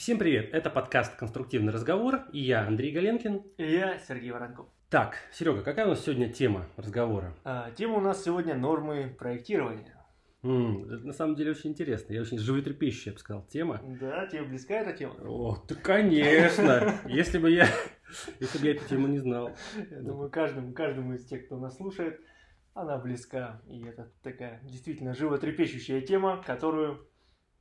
Всем привет! Это подкаст «Конструктивный разговор» и я, Андрей Галенкин. И я, Сергей Воронков. Так, Серега, какая у нас сегодня тема разговора? А, тема у нас сегодня нормы проектирования. М, это на самом деле очень интересно. Я очень животрепещущая, я бы сказал, тема. Да, тебе близка эта тема? О, да конечно! Если бы я, если бы я эту тему не знал. Я думаю, каждому, каждому из тех, кто нас слушает, она близка. И это такая действительно животрепещущая тема, которую,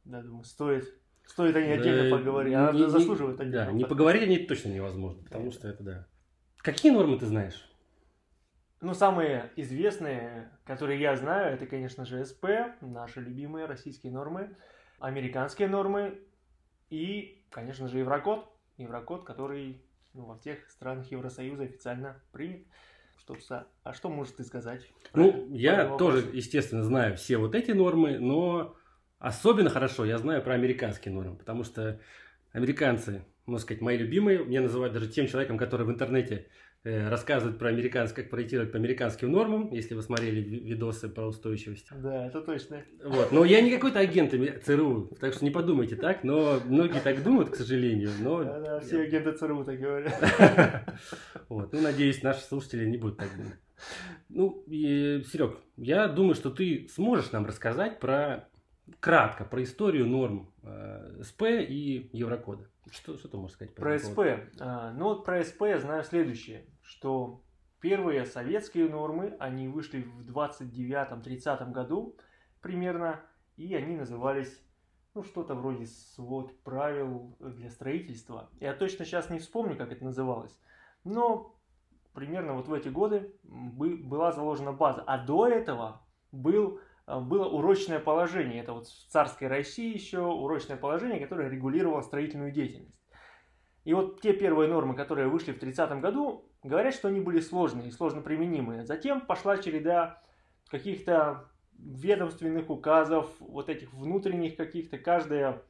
да, думаю, стоит, стоит о ней отдельно Да, поговорить. Она не- заслуживает Да, отдельно. не поговорить о ней точно невозможно, потому что это да. Какие нормы ты знаешь? Ну, самые известные, которые я знаю, это, конечно же, СП, наши любимые российские нормы, американские нормы и, конечно же, Еврокод. Еврокод, который ну, во всех странах Евросоюза официально принят. Что, а что можешь ты сказать? Ну, я тоже, вопросу? естественно, знаю все вот эти нормы, но особенно хорошо я знаю про американские нормы, потому что американцы, можно сказать, мои любимые, меня называют даже тем человеком, который в интернете э, рассказывает про американское, как проектировать по американским нормам, если вы смотрели ви- видосы про устойчивость. Да, это точно. Вот. Но я не какой-то агент ЦРУ, так что не подумайте так, но многие так думают, к сожалению, но... Да, да, все агенты ЦРУ так говорят. Вот. Ну, надеюсь, наши слушатели не будут так думать. Ну, и, Серег, я думаю, что ты сможешь нам рассказать про кратко про историю норм э, СП и Еврокода. Что, что ты можешь сказать Про этому СП. А, Ну вот про СП я знаю следующее, что первые советские нормы, они вышли в 29-30 году примерно, и они назывались ну, что-то вроде свод правил для строительства. Я точно сейчас не вспомню, как это называлось, но примерно вот в эти годы бы- была заложена база. А до этого был, было урочное положение. Это вот в царской России еще урочное положение, которое регулировало строительную деятельность. И вот те первые нормы, которые вышли в 30 году, говорят, что они были сложные и сложно применимые. Затем пошла череда каких-то ведомственных указов, вот этих внутренних каких-то. Каждая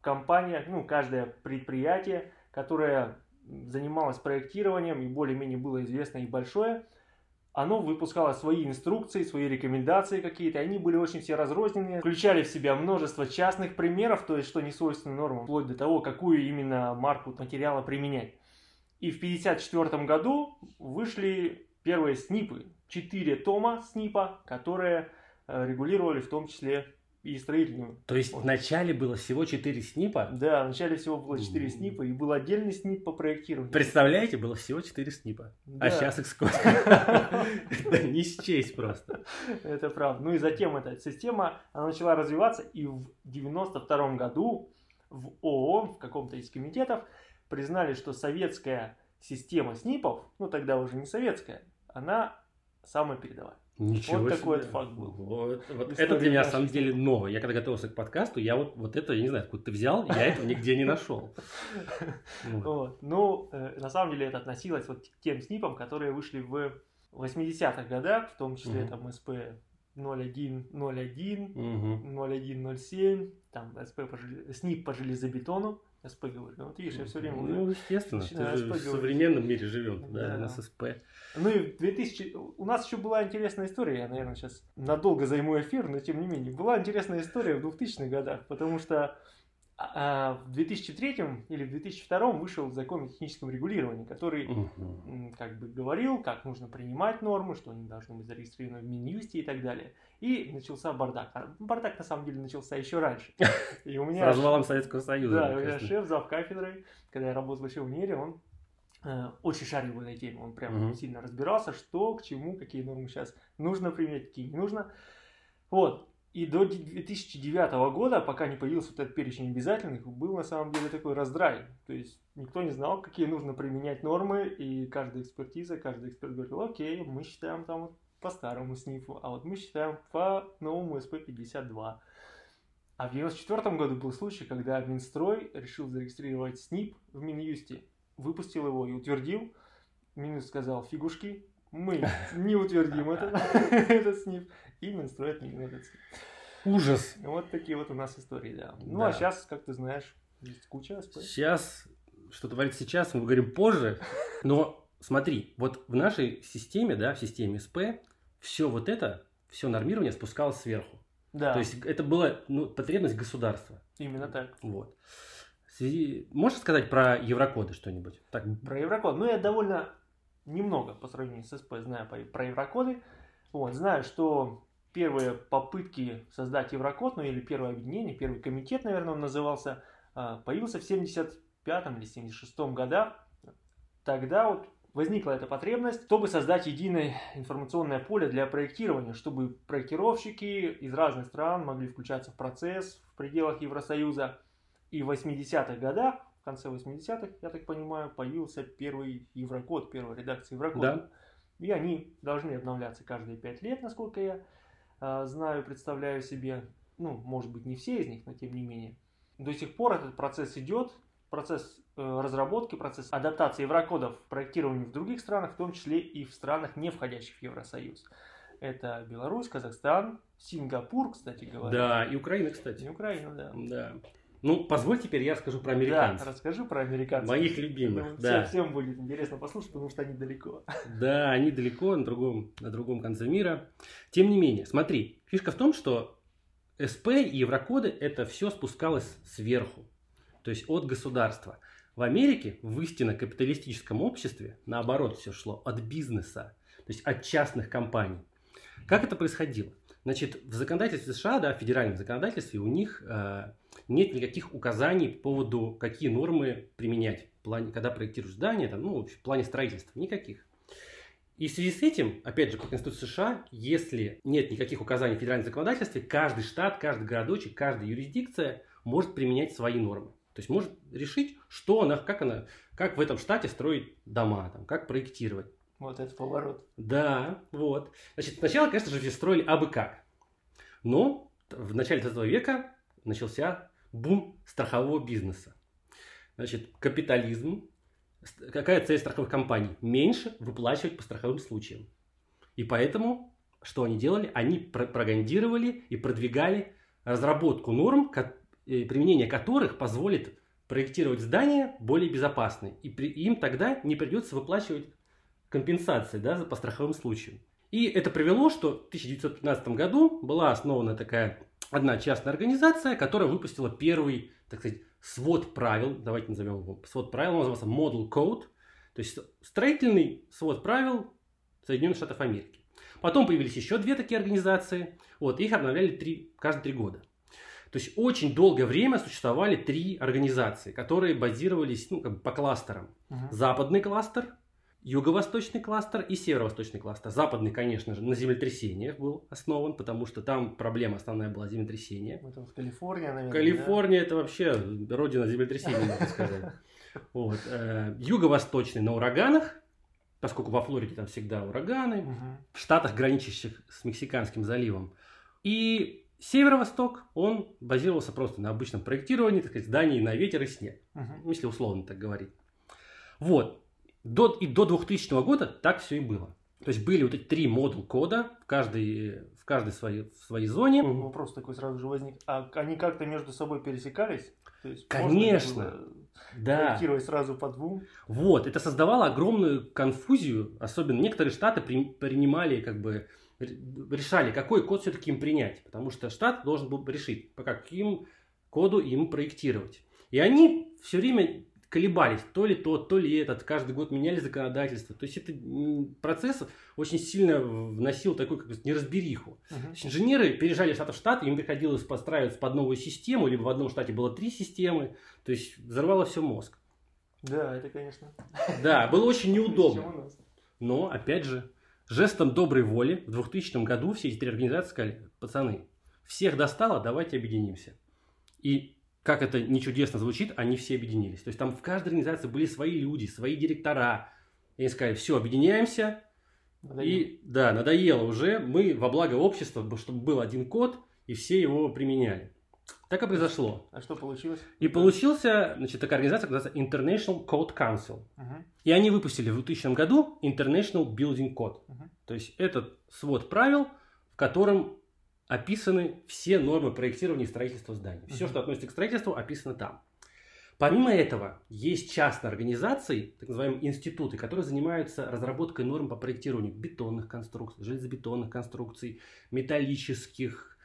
компания, ну, каждое предприятие, которое занималось проектированием и более-менее было известно и большое, оно выпускало свои инструкции, свои рекомендации какие-то, они были очень все разрозненные, включали в себя множество частных примеров, то есть что не свойственно нормам, вплоть до того, какую именно марку материала применять. И в 1954 году вышли первые СНИПы, четыре тома СНИПа, которые э, регулировали в том числе и строительную. То есть Вот. вначале было всего 4 снипа. Да, вначале всего было четыре Мгм. СНИПа, и был отдельный СНИП по проектированию. Представляете, было всего 4 снипа. Да. А сейчас их сколько? Это не счесть просто. Это правда. Ну и затем эта система, она начала развиваться, и в 92 году в ООН, в каком-то из комитетов, признали, что советская система СНИПов, ну тогда уже не советская, она самая передовая. Ничего Вот такой себе. вот факт был. Вот, вот это для меня на самом деле новое. Я когда готовился к подкасту, я вот, вот это, я не знаю, откуда ты взял, я этого нигде не нашел. Ну, э, на самом деле это относилось вот к тем СНИПам, которые вышли в 80-х годах, в том числе там СП 0101, Мгм. 0107, там СП СНИП по железобетону, СП говорю. Вот видишь, я все время Ну, естественно, ты же в современном мире живем, да, Да. у нас СП. Ну и в 2000... У нас еще была интересная история, я, наверное, сейчас надолго займу эфир, но тем не менее. Была интересная история в 2000-х годах, потому что а, в 2003 или в 2002 вышел закон о техническом регулировании, который м, как бы говорил, как нужно принимать нормы, что они должны быть зарегистрированы в Минюсте и так далее. И начался бардак. А бардак на самом деле начался еще раньше. И у С меня развалом Советского Союза. да, у меня шеф, зав кафедрой, когда я работал еще в универе, он э, очень шарил в этой теме. Он прям Мгм. сильно разбирался, что, к чему, какие нормы сейчас нужно применять, какие не нужно. Вот. И до ди- 2009 года, пока не появился вот этот перечень обязательных, был на самом деле такой раздрай. То есть никто не знал, какие нужно применять нормы, и каждая экспертиза, каждый эксперт говорил, окей, мы считаем там вот по старому СНИФу, а вот мы считаем по новому СП-52. А в 1994 году был случай, когда Минстрой решил зарегистрировать СНИП в Минюсте, выпустил его и утвердил. Минюст сказал, фигушки, мы не утвердим это, этот СНИП, и отменил этот СНИП. Ужас. Вот такие вот у нас истории, да. Ну, Да. а сейчас, как ты знаешь, есть куча СП. Сейчас, что творится сейчас, мы говорим позже, но смотри, вот в нашей системе, да, в системе СП, все вот это, все нормирование спускалось сверху. Да, То есть это была ну, потребность государства. именно так. Вот. Связи... Можешь сказать про еврокоды что-нибудь? Так. Про еврокод. Ну, я довольно немного по сравнению с СП знаю про еврокоды. Вот, знаю, что первые попытки создать еврокод, ну или первое объединение, первый комитет, наверное, он назывался, а, появился в 75 или 76 годах. Тогда вот возникла эта потребность, чтобы создать единое информационное поле для проектирования, чтобы проектировщики из разных стран могли включаться в процесс в пределах Евросоюза. И в 80-х годах, в конце 80-х, я так понимаю, появился первый Еврокод, первая редакция Еврокода. Да. И они должны обновляться каждые 5 лет, насколько я э, знаю, представляю себе. Ну, может быть, не все из них, но тем не менее. До сих пор этот процесс идет, процесс э, разработки, процесс адаптации еврокодов в проектировании в других странах, в том числе и в странах, не входящих в Евросоюз. Это Беларусь, Казахстан, Сингапур, кстати говоря. Да, и Украина, кстати. И Украина, да. Да. Ну, позволь теперь я расскажу про американцев. Да, расскажи про американцев. Моих любимых, Думаю, да. Всем, всем будет интересно послушать, потому что они далеко. Да, они далеко, на другом, на другом конце мира. Тем не менее, смотри, фишка в том, что СП и еврокоды это все спускалось сверху то есть от государства. В Америке, в истинно капиталистическом обществе, наоборот, все шло от бизнеса, то есть от частных компаний. Как это происходило? Значит, в законодательстве США, да, в федеральном законодательстве у них э, нет никаких указаний по поводу, какие нормы применять, в плане, когда проектируешь здание, там, ну, в плане строительства, никаких. И в связи с этим, опять же, по Конституции США, если нет никаких указаний в федеральном законодательстве, каждый штат, каждый городочек, каждая юрисдикция может применять свои нормы. То есть может решить, что она, как она, как в этом штате строить дома, там, как проектировать. Вот это поворот. Да, вот. Значит, сначала, конечно же, все строили абы как. Но в начале 20 века начался бум страхового бизнеса. Значит, капитализм. Какая цель страховых компаний? Меньше выплачивать по страховым случаям. И поэтому, что они делали? Они пропагандировали и продвигали разработку норм, применение которых позволит проектировать здания более безопасные. И при, им тогда не придется выплачивать компенсации да, по страховым случаям. И это привело, что в 1915 году была основана такая одна частная организация, которая выпустила первый, так сказать, свод правил, давайте назовем его свод правил, он назывался Model Code, то есть строительный свод правил Соединенных Штатов Америки. Потом появились еще две такие организации, вот, их обновляли три, каждые три года. То есть очень долгое время существовали три организации, которые базировались ну, как бы по кластерам. Угу. Западный кластер, юго-восточный кластер и северо-восточный кластер. Западный, конечно же, на землетрясениях был основан, потому что там проблема основная была землетрясение. Это в Калифорния, наверное. Калифорния да? это вообще родина землетрясений, можно сказать. Вот. Э, юго-восточный на ураганах, поскольку во Флориде там всегда ураганы, в штатах, граничащих с Мексиканским заливом. И Северо-восток, он базировался просто на обычном проектировании, так сказать, зданий на ветер и снег, uh-huh. если условно так говорить. Вот. До, и до 2000 года так все и было. То есть были вот эти три модуль кода в каждой, в каждой своей, в своей зоне. Вопрос такой сразу же возник. А они как-то между собой пересекались? То есть Конечно. да. Проектировать сразу по двум? Вот. Это создавало огромную конфузию. Особенно некоторые штаты при, принимали как бы решали, какой код все-таки им принять, потому что штат должен был решить, по каким коду им проектировать. И они все время колебались, то ли тот, то ли этот, каждый год меняли законодательство. То есть это процесс очень сильно вносил такой как неразбериху. Uh-huh. инженеры переезжали штат в штат, им приходилось подстраиваться под новую систему, либо в одном штате было три системы, то есть взорвало все мозг. Да, это, конечно. Да, было очень неудобно. Но, опять же, жестом доброй воли в 2000 году все эти три организации сказали, пацаны, всех достало, давайте объединимся. И как это не чудесно звучит, они все объединились. То есть там в каждой организации были свои люди, свои директора. И они сказали, все, объединяемся. Надоело. И да, надоело уже. Мы во благо общества, чтобы был один код, и все его применяли. Так и произошло. А что получилось? И получился, значит, такая организация, называется International Code Council. Uh-huh. И они выпустили в 2000 году International Building Code. Uh-huh. То есть этот свод правил, в котором описаны все нормы проектирования и строительства зданий. Все, uh-huh. что относится к строительству, описано там. Помимо этого, есть частные организации, так называемые институты, которые занимаются разработкой норм по проектированию бетонных конструкций, железобетонных конструкций, металлических,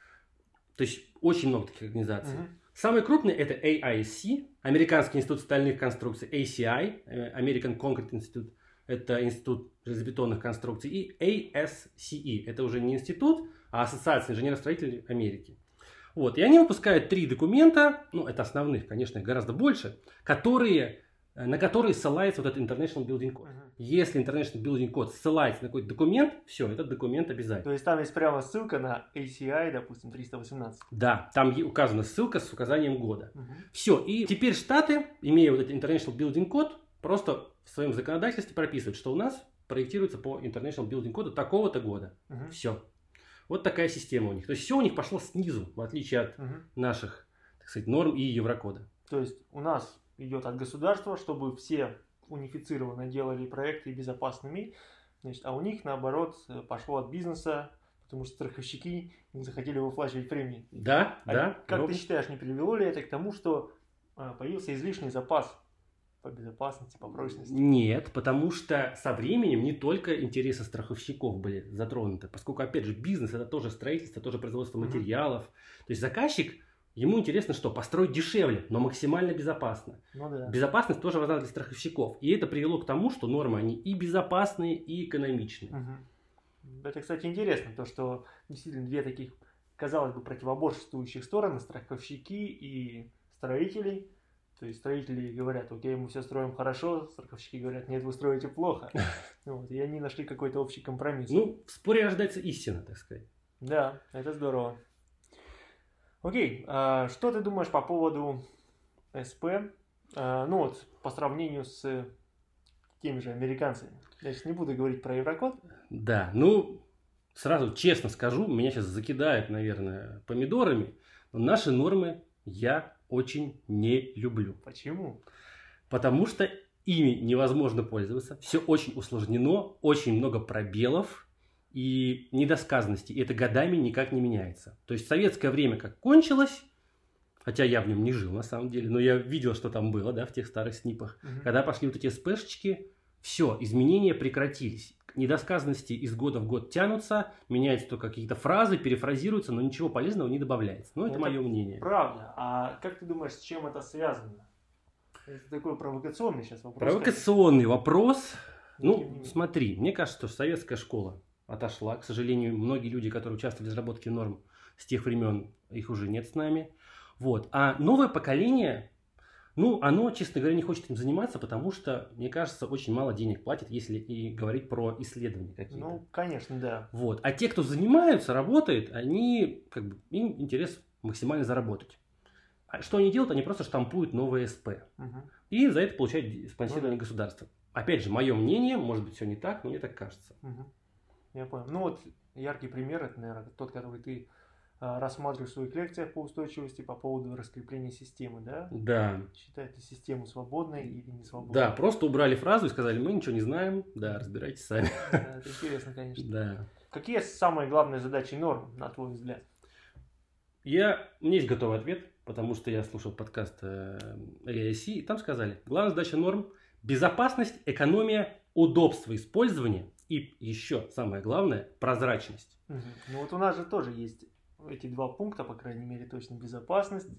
то есть очень много таких организаций. Угу. Самый крупный это AIC, Американский институт стальных конструкций, ACI, э, American Concrete Institute, это институт железобетонных конструкций, и ASCE, это уже не институт, Ассоциация инженеров-строителей Америки. Вот, и они выпускают три документа, ну, это основных, конечно, гораздо больше, которые Э, на который ссылается вот этот International Building Code. Uh-huh. Если International Building Code ссылается на какой-то документ, все, этот документ обязательно. То есть там есть прямо ссылка на ACI, допустим, 318. Да, там указана ссылка с указанием года. Uh-huh. Все, и теперь Штаты, имея вот этот International Building Code, просто в своем законодательстве прописывают, что у нас проектируется по International Building Code такого-то года. Uh-huh. Все. Вот такая система у них. То есть все у них пошло снизу, в отличие от uh-huh. наших, так сказать, норм и Еврокода. То есть у нас идет от государства, чтобы все унифицированно делали проекты безопасными, значит, а у них, наоборот, пошло от бизнеса, потому что страховщики не захотели выплачивать премии. Да, а да. Как ровно. ты считаешь, не привело ли это к тому, что а, появился излишний запас по безопасности, по прочности? Нет, потому что со временем не только интересы страховщиков были затронуты, поскольку, опять же, бизнес это тоже строительство, тоже производство материалов. Mm-hmm. То есть заказчик Ему интересно что? Построить дешевле, но максимально безопасно. Ну, да. Безопасность тоже важна для страховщиков. И это привело к тому, что нормы, они и безопасные, и экономичные. Угу. Это, кстати, интересно, то, что действительно две таких, казалось бы, противоборствующих стороны, страховщики и строители. То есть строители говорят, окей, мы все строим хорошо, страховщики говорят, нет, вы строите плохо. Вот, и они нашли какой-то общий компромисс. Ну, в споре рождается истина, так сказать. Да, это здорово. Окей, а что ты думаешь по поводу СП? А, ну вот, по сравнению с теми же американцами. Я сейчас не буду говорить про Еврокод. Да, ну, сразу честно скажу, меня сейчас закидают, наверное, помидорами, но наши нормы я очень не люблю. Почему? Потому что ими невозможно пользоваться, все очень усложнено, очень много пробелов, и недосказанности. И это годами никак не меняется. То есть советское время как кончилось, хотя я в нем не жил на самом деле, но я видел, что там было, да, в тех старых снипах. Угу. Когда пошли вот эти спешечки, все, изменения прекратились. Недосказанности из года в год тянутся, меняются только какие-то фразы, перефразируются, но ничего полезного не добавляется. Ну, это, это мое мнение. Правда. А как ты думаешь, с чем это связано? Это такой провокационный сейчас вопрос. Провокационный вопрос. Ну, смотри, мне кажется, что советская школа отошла. К сожалению, многие люди, которые участвовали в разработке норм с тех времен, их уже нет с нами. Вот. А новое поколение, ну, оно, честно говоря, не хочет этим заниматься, потому что, мне кажется, очень мало денег платит, если и говорить про исследования какие-то. Ну, конечно, да. Вот. А те, кто занимаются, работают, они, как бы, им интерес максимально заработать. А что они делают? Они просто штампуют новые СП. Угу. И за это получают спонсирование ну, да. государства. Опять же, мое мнение, может быть, все не так, но мне так кажется. Угу. Я понял. Ну вот яркий пример, это, наверное, тот, который ты а, рассматриваешь в своих лекциях по устойчивости по поводу раскрепления системы, да? Да. Считаете систему свободной или не свободной? Да, просто убрали фразу и сказали, мы ничего не знаем, да, разбирайтесь сами. Да, это интересно, конечно. Да. Какие самые главные задачи норм, на твой взгляд? Я, у меня есть готовый ответ, потому что я слушал подкаст э, AIC, и там сказали, главная задача норм – безопасность, экономия, удобство использования и еще самое главное – прозрачность. Угу. Ну вот у нас же тоже есть эти два пункта, по крайней мере, точно безопасность,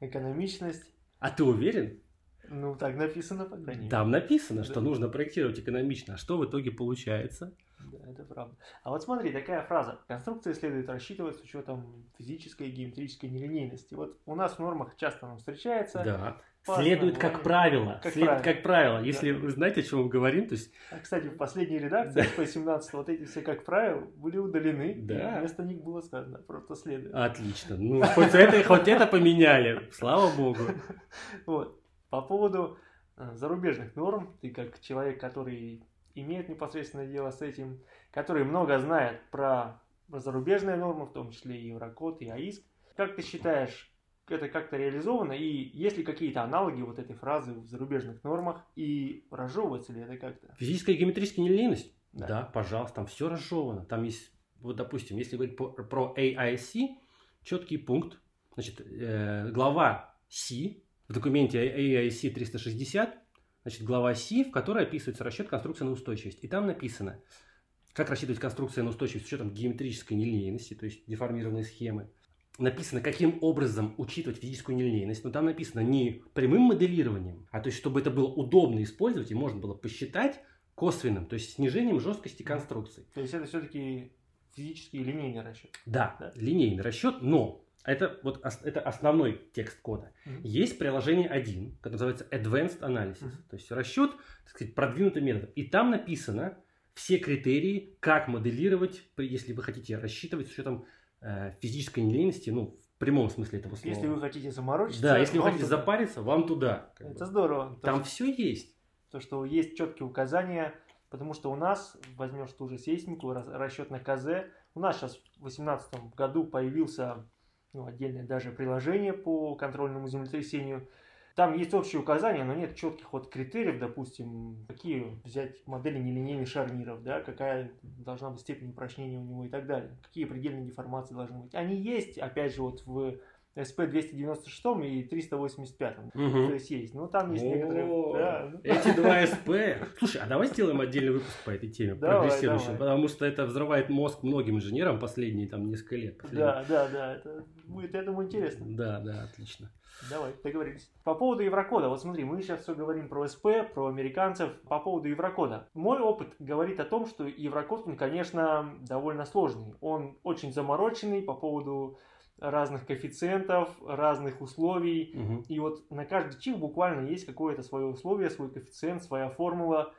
экономичность. А ты уверен? Ну, так написано, по крайней мере. Там написано, да. что нужно проектировать экономично. А что в итоге получается? Это правда. А вот смотри, такая фраза. Конструкция следует рассчитывать с учетом физической и геометрической нелинейности. Вот у нас в нормах часто нам встречается. Да. Следует как правило. Как следует правило. как правило. Если да. вы знаете, о чем мы говорим, то есть... А, кстати, в последней редакции, да. 17 вот эти все как правило были удалены. Да. И вместо них было сказано, просто следует. Отлично. Ну, хоть это, хоть это поменяли. Слава богу. Вот. По поводу э, зарубежных норм, ты как человек, который имеет непосредственное дело с этим, который много знает про зарубежные нормы, в том числе и Еврокод, и АИСК, как ты считаешь, это как-то реализовано, и есть ли какие-то аналоги вот этой фразы в зарубежных нормах, и разжевывается ли это как-то? Физическая и геометрическая нелинейность? Да. да, пожалуйста, там все разжевано. Там есть, вот допустим, если говорить по, про AIC, четкий пункт, значит, э, глава C в документе AIC 360, значит, глава C, в которой описывается расчет конструкции на устойчивость. И там написано, как рассчитывать конструкцию на устойчивость с учетом геометрической нелинейности, то есть деформированные схемы, написано, каким образом учитывать физическую нелинейность, но там написано не прямым моделированием, а то есть, чтобы это было удобно использовать и можно было посчитать косвенным, то есть снижением жесткости конструкции. То есть это все-таки физический линейный расчет. Да, да, линейный расчет, но это вот это основной текст кода. Mm-hmm. Есть приложение 1, которое называется Advanced Analysis, mm-hmm. то есть расчет, так сказать, продвинутый метод. И там написано все критерии, как моделировать, если вы хотите рассчитывать с учетом э, физической нелинейности, ну, в прямом смысле этого слова. Если вы хотите заморочиться, да, если вы хотите туда. запариться, вам туда. Это бы. здорово. Там то, все есть. То, что есть четкие указания, потому что у нас, возьмешь ту же сейсмику, расчет на КЗ, у нас сейчас в 2018 году появился ну, отдельное даже приложение по контрольному землетрясению. Там есть общие указания, но нет четких вот критериев, допустим, какие взять модели нелинейных шарниров, да, какая должна быть степень упрочнения у него и так далее, какие предельные деформации должны быть. Они есть, опять же, вот в SP-296 и 385. Угу. То есть есть. Ну, там есть некоторые... Да. Эти два SP... Слушай, а давай сделаем отдельный выпуск по этой теме, давай, прогрессирующим, давай. потому что это взрывает мозг многим инженерам последние там несколько лет. Последние. Да, да, да. Это будет, я думаю, интересно. Да, да, отлично. Давай, договорились. По поводу Еврокода. Вот смотри, мы сейчас все говорим про СП, про американцев. По поводу Еврокода. Мой опыт говорит о том, что Еврокод, он, конечно, довольно сложный. Он очень замороченный по поводу разных коэффициентов, разных условий. Угу. И вот на каждый чих буквально есть какое-то свое условие, свой коэффициент, своя формула.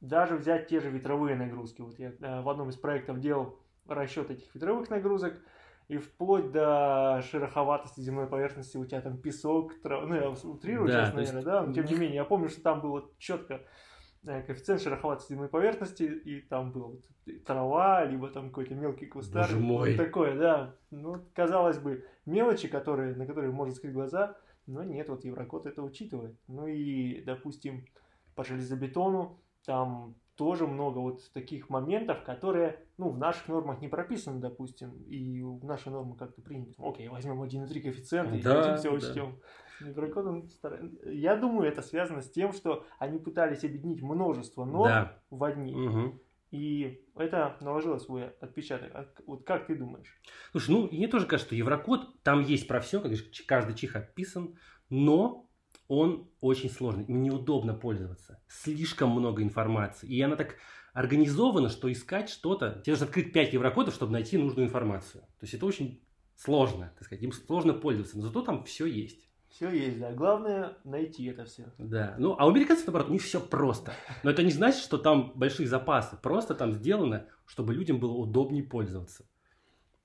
Даже взять те же ветровые нагрузки. Вот я э, в одном из проектов делал расчет этих ветровых нагрузок. И вплоть до шероховатости земной поверхности у тебя там песок, трав... ну я утрирую да, сейчас, наверное, есть... да, но тем не менее, я помню, что там было четко коэффициент шероховатости земной поверхности, и там была вот трава, либо там какой-то мелкий кустар. Боже мой. Такое, да. Ну, казалось бы, мелочи, которые, на которые можно скрыть глаза, но нет, вот Еврокод это учитывает. Ну и, допустим, по железобетону там тоже много вот таких моментов, которые, ну, в наших нормах не прописаны, допустим, и в наши нормы как-то приняты. Окей, возьмем 1,3 коэффициент и да, все учтем. Да. Микрокодом Я думаю, это связано с тем, что они пытались объединить множество норм да. в одни. Угу. И это наложило свой отпечаток. А вот как ты думаешь? Слушай, ну, мне тоже кажется, что Еврокод, там есть про все, как каждый чих описан, но он очень сложный, неудобно пользоваться. Слишком много информации. И она так организована, что искать что-то... Тебе нужно открыть 5 еврокодов, чтобы найти нужную информацию. То есть это очень сложно, так сказать, им сложно пользоваться, но зато там все есть. Все есть, да. Главное найти это все. Да. Ну, а у американцев, наоборот, них все просто. Но это не значит, что там большие запасы. Просто там сделано, чтобы людям было удобнее пользоваться.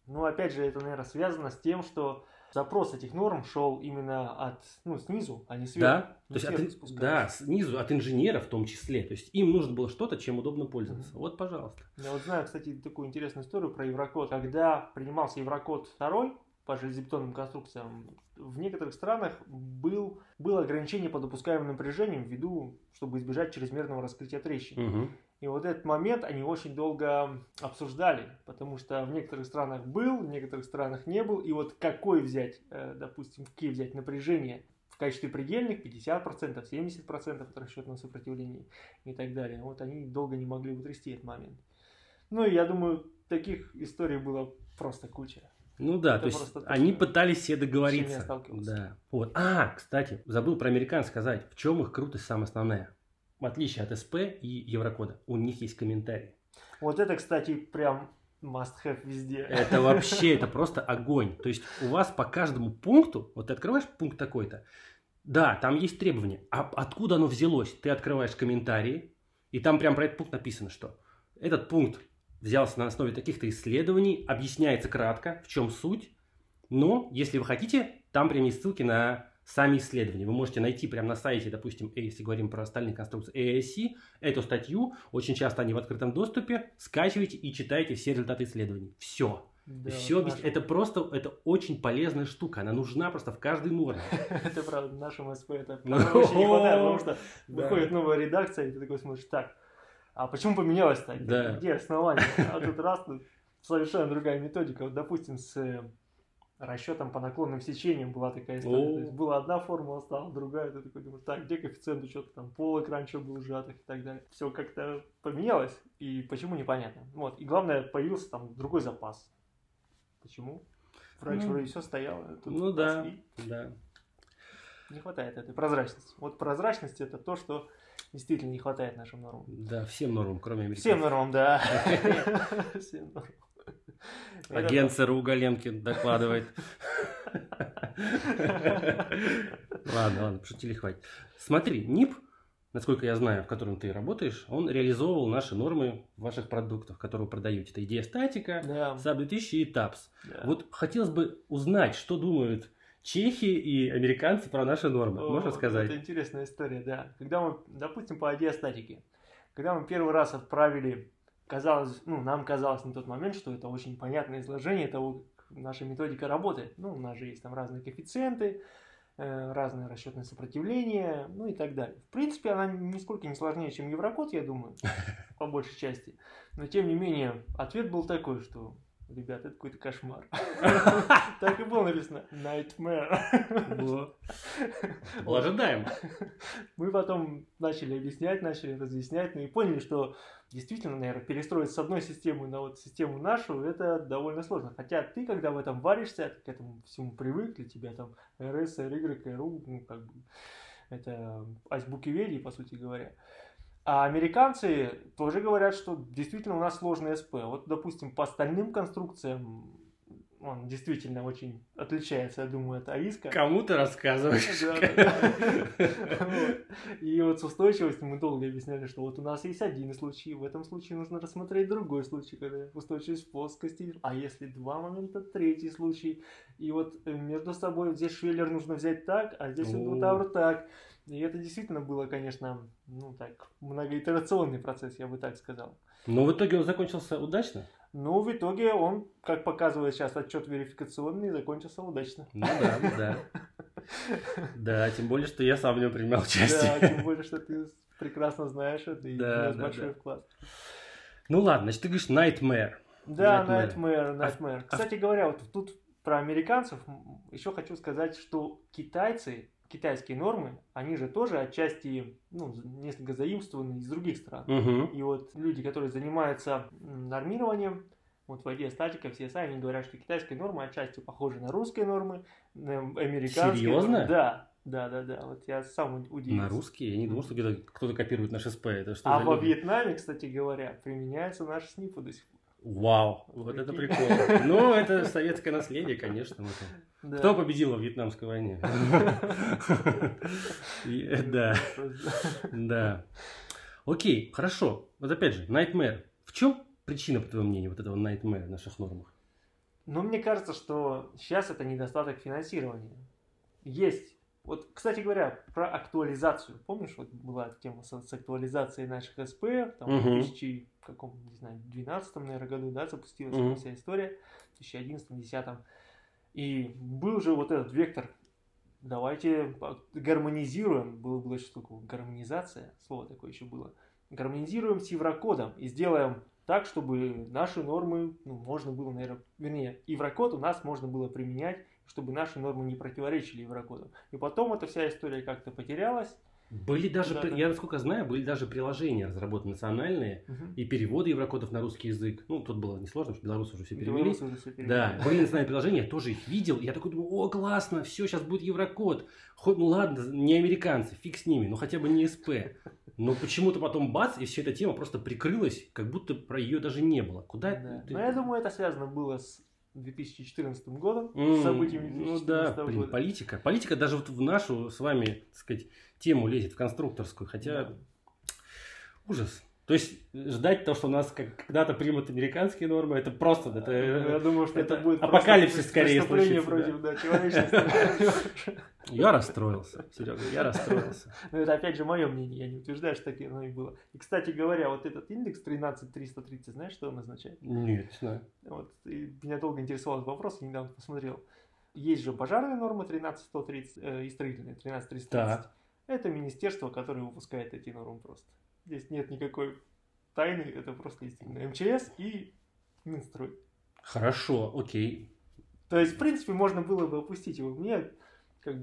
Ну, опять же, это, наверное, связано с тем, что запрос этих норм шел именно от, ну, снизу, а не сверху. Да, то есть от, да, снизу, от инженеров в том числе. То есть им нужно было что-то, чем удобно пользоваться. Mm-hmm. Вот, пожалуйста. Я вот знаю, кстати, такую интересную историю про Еврокод. Когда принимался Еврокод 2, по железобетонным конструкциям, в некоторых странах был, было ограничение по допускаемым напряжениям ввиду, чтобы избежать чрезмерного раскрытия трещин. Угу. И вот этот момент они очень долго обсуждали, потому что в некоторых странах был, в некоторых странах не был. И вот какой взять, э, допустим, какие взять напряжения в качестве предельных 50%, 70% от расчетного сопротивления и так далее. Вот они долго не могли утрясти этот момент. Ну и я думаю, таких историй было просто куча. Ну да, это то есть они пытались все договориться. Да. Вот. А, кстати, забыл про американцев сказать, в чем их крутость самая основная. В отличие от СП и Еврокода, у них есть комментарии. Вот это, кстати, прям must have везде. Это вообще, это просто огонь. То есть у вас по каждому пункту, вот ты открываешь пункт такой-то, да, там есть требования. А откуда оно взялось? Ты открываешь комментарии, и там прям про этот пункт написано, что этот пункт взялся на основе таких-то исследований, объясняется кратко, в чем суть. Но, если вы хотите, там прям есть ссылки на сами исследования. Вы можете найти прямо на сайте, допустим, если говорим про остальные конструкции ASC, эту статью, очень часто они в открытом доступе, скачивайте и читайте все результаты исследований. Все. Да, все вот это просто, это очень полезная штука, она нужна просто в каждой норме. Это правда, нашему СП это очень не хватает, потому что выходит новая редакция, и ты такой смотришь, так, а почему поменялось-то? Да. Где основание? А тут раз, тут совершенно другая методика. Вот, допустим, с э, расчетом по наклонным сечениям была такая история. То есть была одна формула, стала другая. Ты такой думаешь, так, где коэффициент учета, там полок раньше был сжатых и так далее. Все как-то поменялось, и почему непонятно. Вот. И главное, появился там другой запас. Почему? Раньше Ну, вроде все стояло. а тут Ну да, да. Не хватает этой прозрачности. Вот прозрачность это то, что действительно не хватает нашим нормам. Да, всем нормам, кроме американцев. Всем нормам, да. Всем нормам. Агент ЦРУ Галенкин докладывает. Ладно, ладно, пошутили, хватит. Смотри, НИП, насколько я знаю, в котором ты работаешь, он реализовывал наши нормы в ваших продуктах, которые вы продаете. Это идея статика, Да, SAP 2000 и TAPS. да. Вот хотелось бы узнать, что думают чехи и американцы про наши нормы. О, Можно сказать? Это интересная история, да. Когда мы, допустим, по идеостатике, когда мы первый раз отправили, казалось, ну, нам казалось на тот момент, что это очень понятное изложение того, как наша методика работает. Ну, у нас же есть там разные коэффициенты, э, разное расчетное сопротивление, ну и так далее. В принципе, она нисколько не сложнее, чем Еврокод, я думаю, по большей части. Но, тем не менее, ответ был такой, что Ребят, это какой-то кошмар. Так и было написано. Nightmare. Было ожидаемо. Мы потом начали объяснять, начали разъяснять, ну и поняли, что действительно, наверное, перестроить с одной системы на вот систему нашу, это довольно сложно. Хотя ты, когда в этом варишься, ты к этому всему привык, для тебя там RS, RY, RU, ну, как бы, это азбуки Веди, по сути говоря. А американцы тоже говорят, что действительно у нас сложный СП. Вот, допустим, по остальным конструкциям он действительно очень отличается, я думаю, от АИСКа. Кому ты рассказываешь? Вот. И вот с устойчивостью мы долго объясняли, что вот у нас есть один случай, в этом случае нужно рассмотреть другой случай, когда устойчивость плоскости, а если два момента, третий случай. И вот между собой вот здесь швеллер нужно взять так, а здесь индутавр так. И это действительно было, конечно, ну так, многоитерационный процесс, я бы так сказал. Но в итоге он закончился удачно? Но в итоге он, как показывает сейчас отчет верификационный, закончился удачно. Ну да, да. Да, тем более, что я сам в нем принимал участие. Да, тем более, что ты прекрасно знаешь это и Да, внес да, большой да. вклад. Ну ладно, значит, ты говоришь Nightmare. Да, Nightmare. Nightmare, Nightmare. Кстати говоря, вот тут про американцев еще хочу сказать, что китайцы, китайские нормы, они же тоже отчасти ну, несколько заимствованы из других стран. Угу. И вот люди, которые занимаются нормированием, вот в идее статика, все сами говорят, что китайские нормы отчасти похожи на русские нормы, на американские. Серьезно? нормы. Да, да, да, да. Вот я сам удивился. На русский? Я не думал, что где-то кто-то копирует наш СП. Это что А во люди? Вьетнаме, кстати говоря, применяются наши снипы до сих пор. Вау, вот это Прикинь. прикол. Ну, это советское наследие, конечно. Да. Кто победил во Вьетнамской войне? Э, Да, да. Окей, хорошо. Вот опять же, Nightmare. В чем причина, по твоему мнению, вот этого Nightmare в наших нормах? Но мне кажется, что сейчас это недостаток финансирования. Есть. Вот, кстати говоря, про актуализацию. Помнишь, вот была тема с, с актуализацией наших СП, там в Мгм. 2000, каком, не знаю, 12 наверное, году, да, запустилась эта вся история, в 2011-2010. И был же вот этот вектор, давайте гармонизируем, было бы такое, гармонизация, слово такое еще было, гармонизируем с Еврокодом и сделаем так, чтобы наши нормы, ну, можно было, наверное, вернее, Еврокод у нас можно было применять, чтобы наши нормы не противоречили Еврокоду. И потом эта вся история как-то потерялась. Были даже, Да, при- да. я насколько знаю, были даже приложения разработаны национальные Мгм. и переводы еврокодов на русский язык. Ну, тут было несложно, потому что белорусы уже все перевели. Уже всё перевели. Да, были национальные приложения, я тоже их видел. Я такой думаю, о, классно, все, сейчас будет еврокод. Хоть, ну ладно, не американцы, фиг с ними, но хотя бы не СП. Но почему-то потом бац, и вся эта тема просто прикрылась, как будто про ее даже не было. Куда Да. ты- Но я думаю, это связано было с 2014 годом, с событиями Ну 2014 да, блин, года. политика. Политика даже вот в нашу с вами, так сказать, тему лезет, в конструкторскую. Хотя Да. ужас. То есть ждать то, что у нас как- когда-то примут американские нормы, это просто, это, Ну, Я думаю, что это, это будет апокалипсис скорее случится, против да, человечности. я расстроился, Серега, я расстроился. Но это опять же мое мнение, я не утверждаю, что так оно и было. И, кстати говоря, вот этот индекс 13330, знаешь, что он означает? Нет, не знаю. Вот, и меня долго интересовал этот вопрос, я недавно посмотрел. Есть же пожарная норма 13130 э, и строительная 13330. Так. Это министерство, которое выпускает эти нормы просто. Здесь нет никакой тайны, это просто действительно МЧС и Минстрой. Хорошо, окей. То есть, в принципе, можно было бы опустить его. Мне как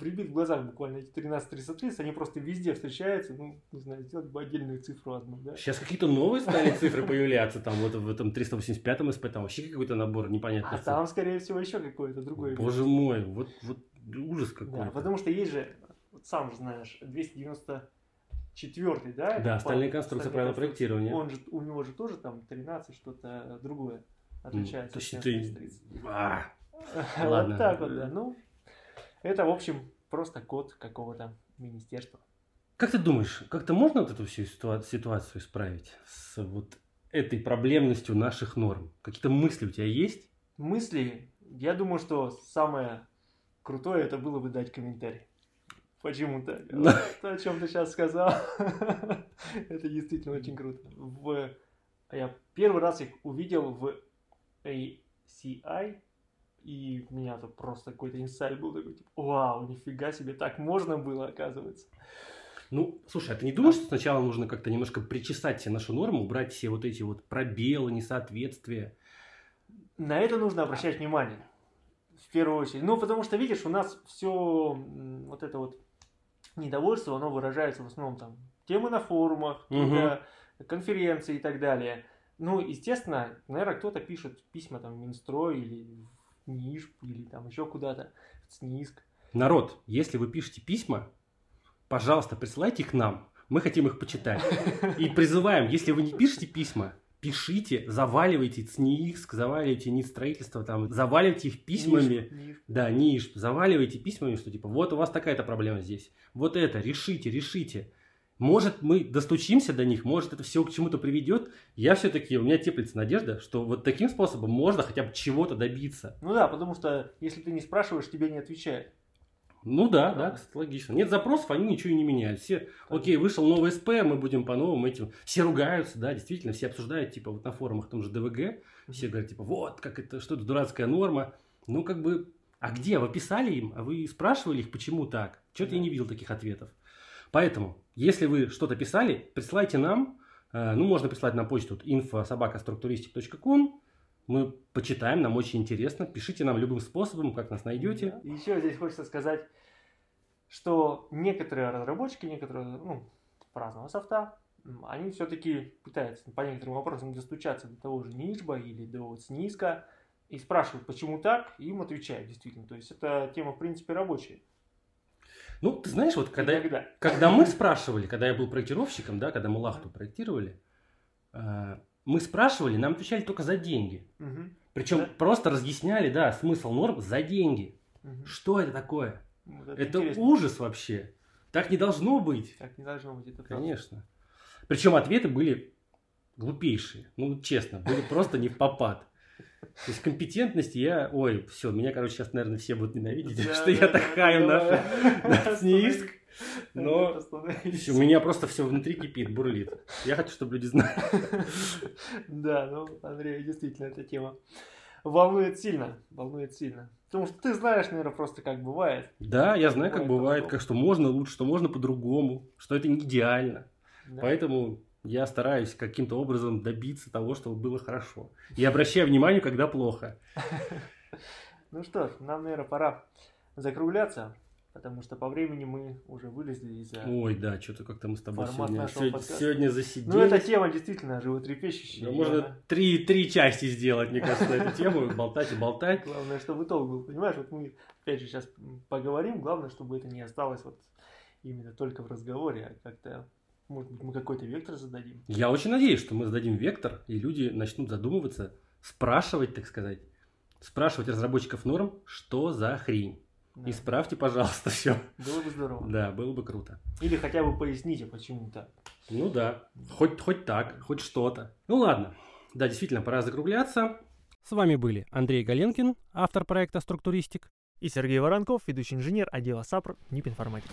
рябит в глазах буквально эти 13-330, они просто везде встречаются, ну, не знаю, сделать бы отдельную цифру одну, да. Сейчас какие-то новые стали цифры появляться, там вот в этом 385-м СП, там вообще какой-то набор непонятный. А там, скорее всего, еще какой-то другой. Боже мой, вот, вот ужас какой-то. Да, потому что есть же, вот сам же знаешь, 294 да? Да, остальные конструкции правила проектирования. Он же, у него же тоже там 13 что-то другое отличается. То есть ты... А, Ладно. Вот так вот, да. Ну, это, в общем, просто код какого-то министерства. Как ты думаешь, как-то можно вот эту всю ситуацию исправить с вот этой проблемностью наших норм? Какие-то мысли у тебя есть? Мысли? Я думаю, что самое крутое это было бы дать комментарий. Почему так? То, о чем ты сейчас сказал, это действительно очень круто. В... Я первый раз их увидел в ACI, и у меня тут просто какой-то инсайт был такой, типа, вау, нифига себе, так можно было, оказывается. Ну, слушай, а ты не думаешь, что сначала нужно как-то немножко причесать все нашу норму, убрать все вот эти вот пробелы, несоответствия? На это нужно обращать внимание, в первую очередь. Ну, потому что, видишь, у нас все вот это вот недовольство, оно выражается в основном там темы на форумах, угу. конференции и так далее. Ну, естественно, наверное, кто-то пишет письма там в Минстрой или в НИШ, или там еще куда-то, в ЦНИСК. Народ, если вы пишете письма, пожалуйста, присылайте их к нам. Мы хотим их почитать. И призываем, если вы не пишете письма, пишите, заваливайте ЦНИИСК, заваливайте НИС строительство, там, заваливайте их письмами. Ниш. Да, НИШ, заваливайте письмами, что типа, вот у вас такая-то проблема здесь. Вот это, решите, решите. Может, мы достучимся до них, может, это все к чему-то приведет. Я все-таки, у меня теплится надежда, что вот таким способом можно хотя бы чего-то добиться. Ну да, потому что если ты не спрашиваешь, тебе не отвечают. Ну да, да, кстати, логично. Нет запросов, они ничего и не меняют. Все, окей, вышел новый СП, мы будем по новым этим. Все ругаются, да, действительно, все обсуждают, типа, вот на форумах, том же ДВГ, все говорят, типа, вот, как это, что это дурацкая норма. Ну, как бы, а где? Вы писали им, а вы спрашивали их, почему так? Что-то я не видел таких ответов. Поэтому, если вы что-то писали, присылайте нам, э, ну, можно прислать на почту info.sobakastructuristic.com, мы почитаем, нам очень интересно. Пишите нам любым способом, как нас найдете. Еще здесь хочется сказать, что некоторые разработчики, некоторые, ну, разного софта, они все-таки пытаются по некоторым вопросам достучаться до того же Нишба или до СНИСКа и спрашивают, почему так, и им отвечают действительно. То есть это тема, в принципе, рабочая. Ну, ты знаешь, вот когда, когда мы спрашивали, когда я был проектировщиком, да, когда мы Лахту проектировали, э, мы спрашивали, нам отвечали только за деньги. Угу. Причем да? просто разъясняли, да, смысл норм за деньги. Угу. Что это такое? Вот это это ужас вообще. Так не должно быть. Так не должно быть, это Конечно. Правда. Причем ответы были глупейшие. Ну, честно, были просто не в попад. То есть компетентность я... Ой, все, меня, короче, сейчас, наверное, все будут ненавидеть, что я так хаю на СНИИСК. Но у меня просто все внутри кипит, бурлит. Я хочу, чтобы люди знали. Да, ну, Андрей, действительно, эта тема волнует сильно. Волнует сильно. Потому что ты знаешь, наверное, просто как бывает. Да, я знаю, как бывает, как что можно лучше, что можно по-другому, что это не идеально. Поэтому я стараюсь каким-то образом добиться того, чтобы было хорошо. И обращаю внимание, когда плохо. Ну что ж, нам, наверное, пора закругляться, потому что по времени мы уже вылезли из Ой, да, что-то как-то мы с тобой сегодня, сегодня, сегодня засиделись. Ну, эта тема действительно животрепещущая. Да, можно три, три части сделать, мне кажется, на эту тему, болтать и болтать. Главное, чтобы итог был, понимаешь, вот мы опять же сейчас поговорим, главное, чтобы это не осталось вот именно только в разговоре, а как-то может быть, мы какой-то вектор зададим? Я очень надеюсь, что мы зададим вектор, и люди начнут задумываться, спрашивать, так сказать, спрашивать разработчиков норм, что за хрень. Да. Исправьте, пожалуйста, все. Было бы здорово. Да, было бы круто. Или хотя бы поясните, почему так. Ну да, хоть, хоть так, хоть что-то. Ну ладно, да, действительно, пора закругляться. С вами были Андрей Галенкин, автор проекта «Структуристик». И Сергей Воронков, ведущий инженер отдела САПР НИП информатика.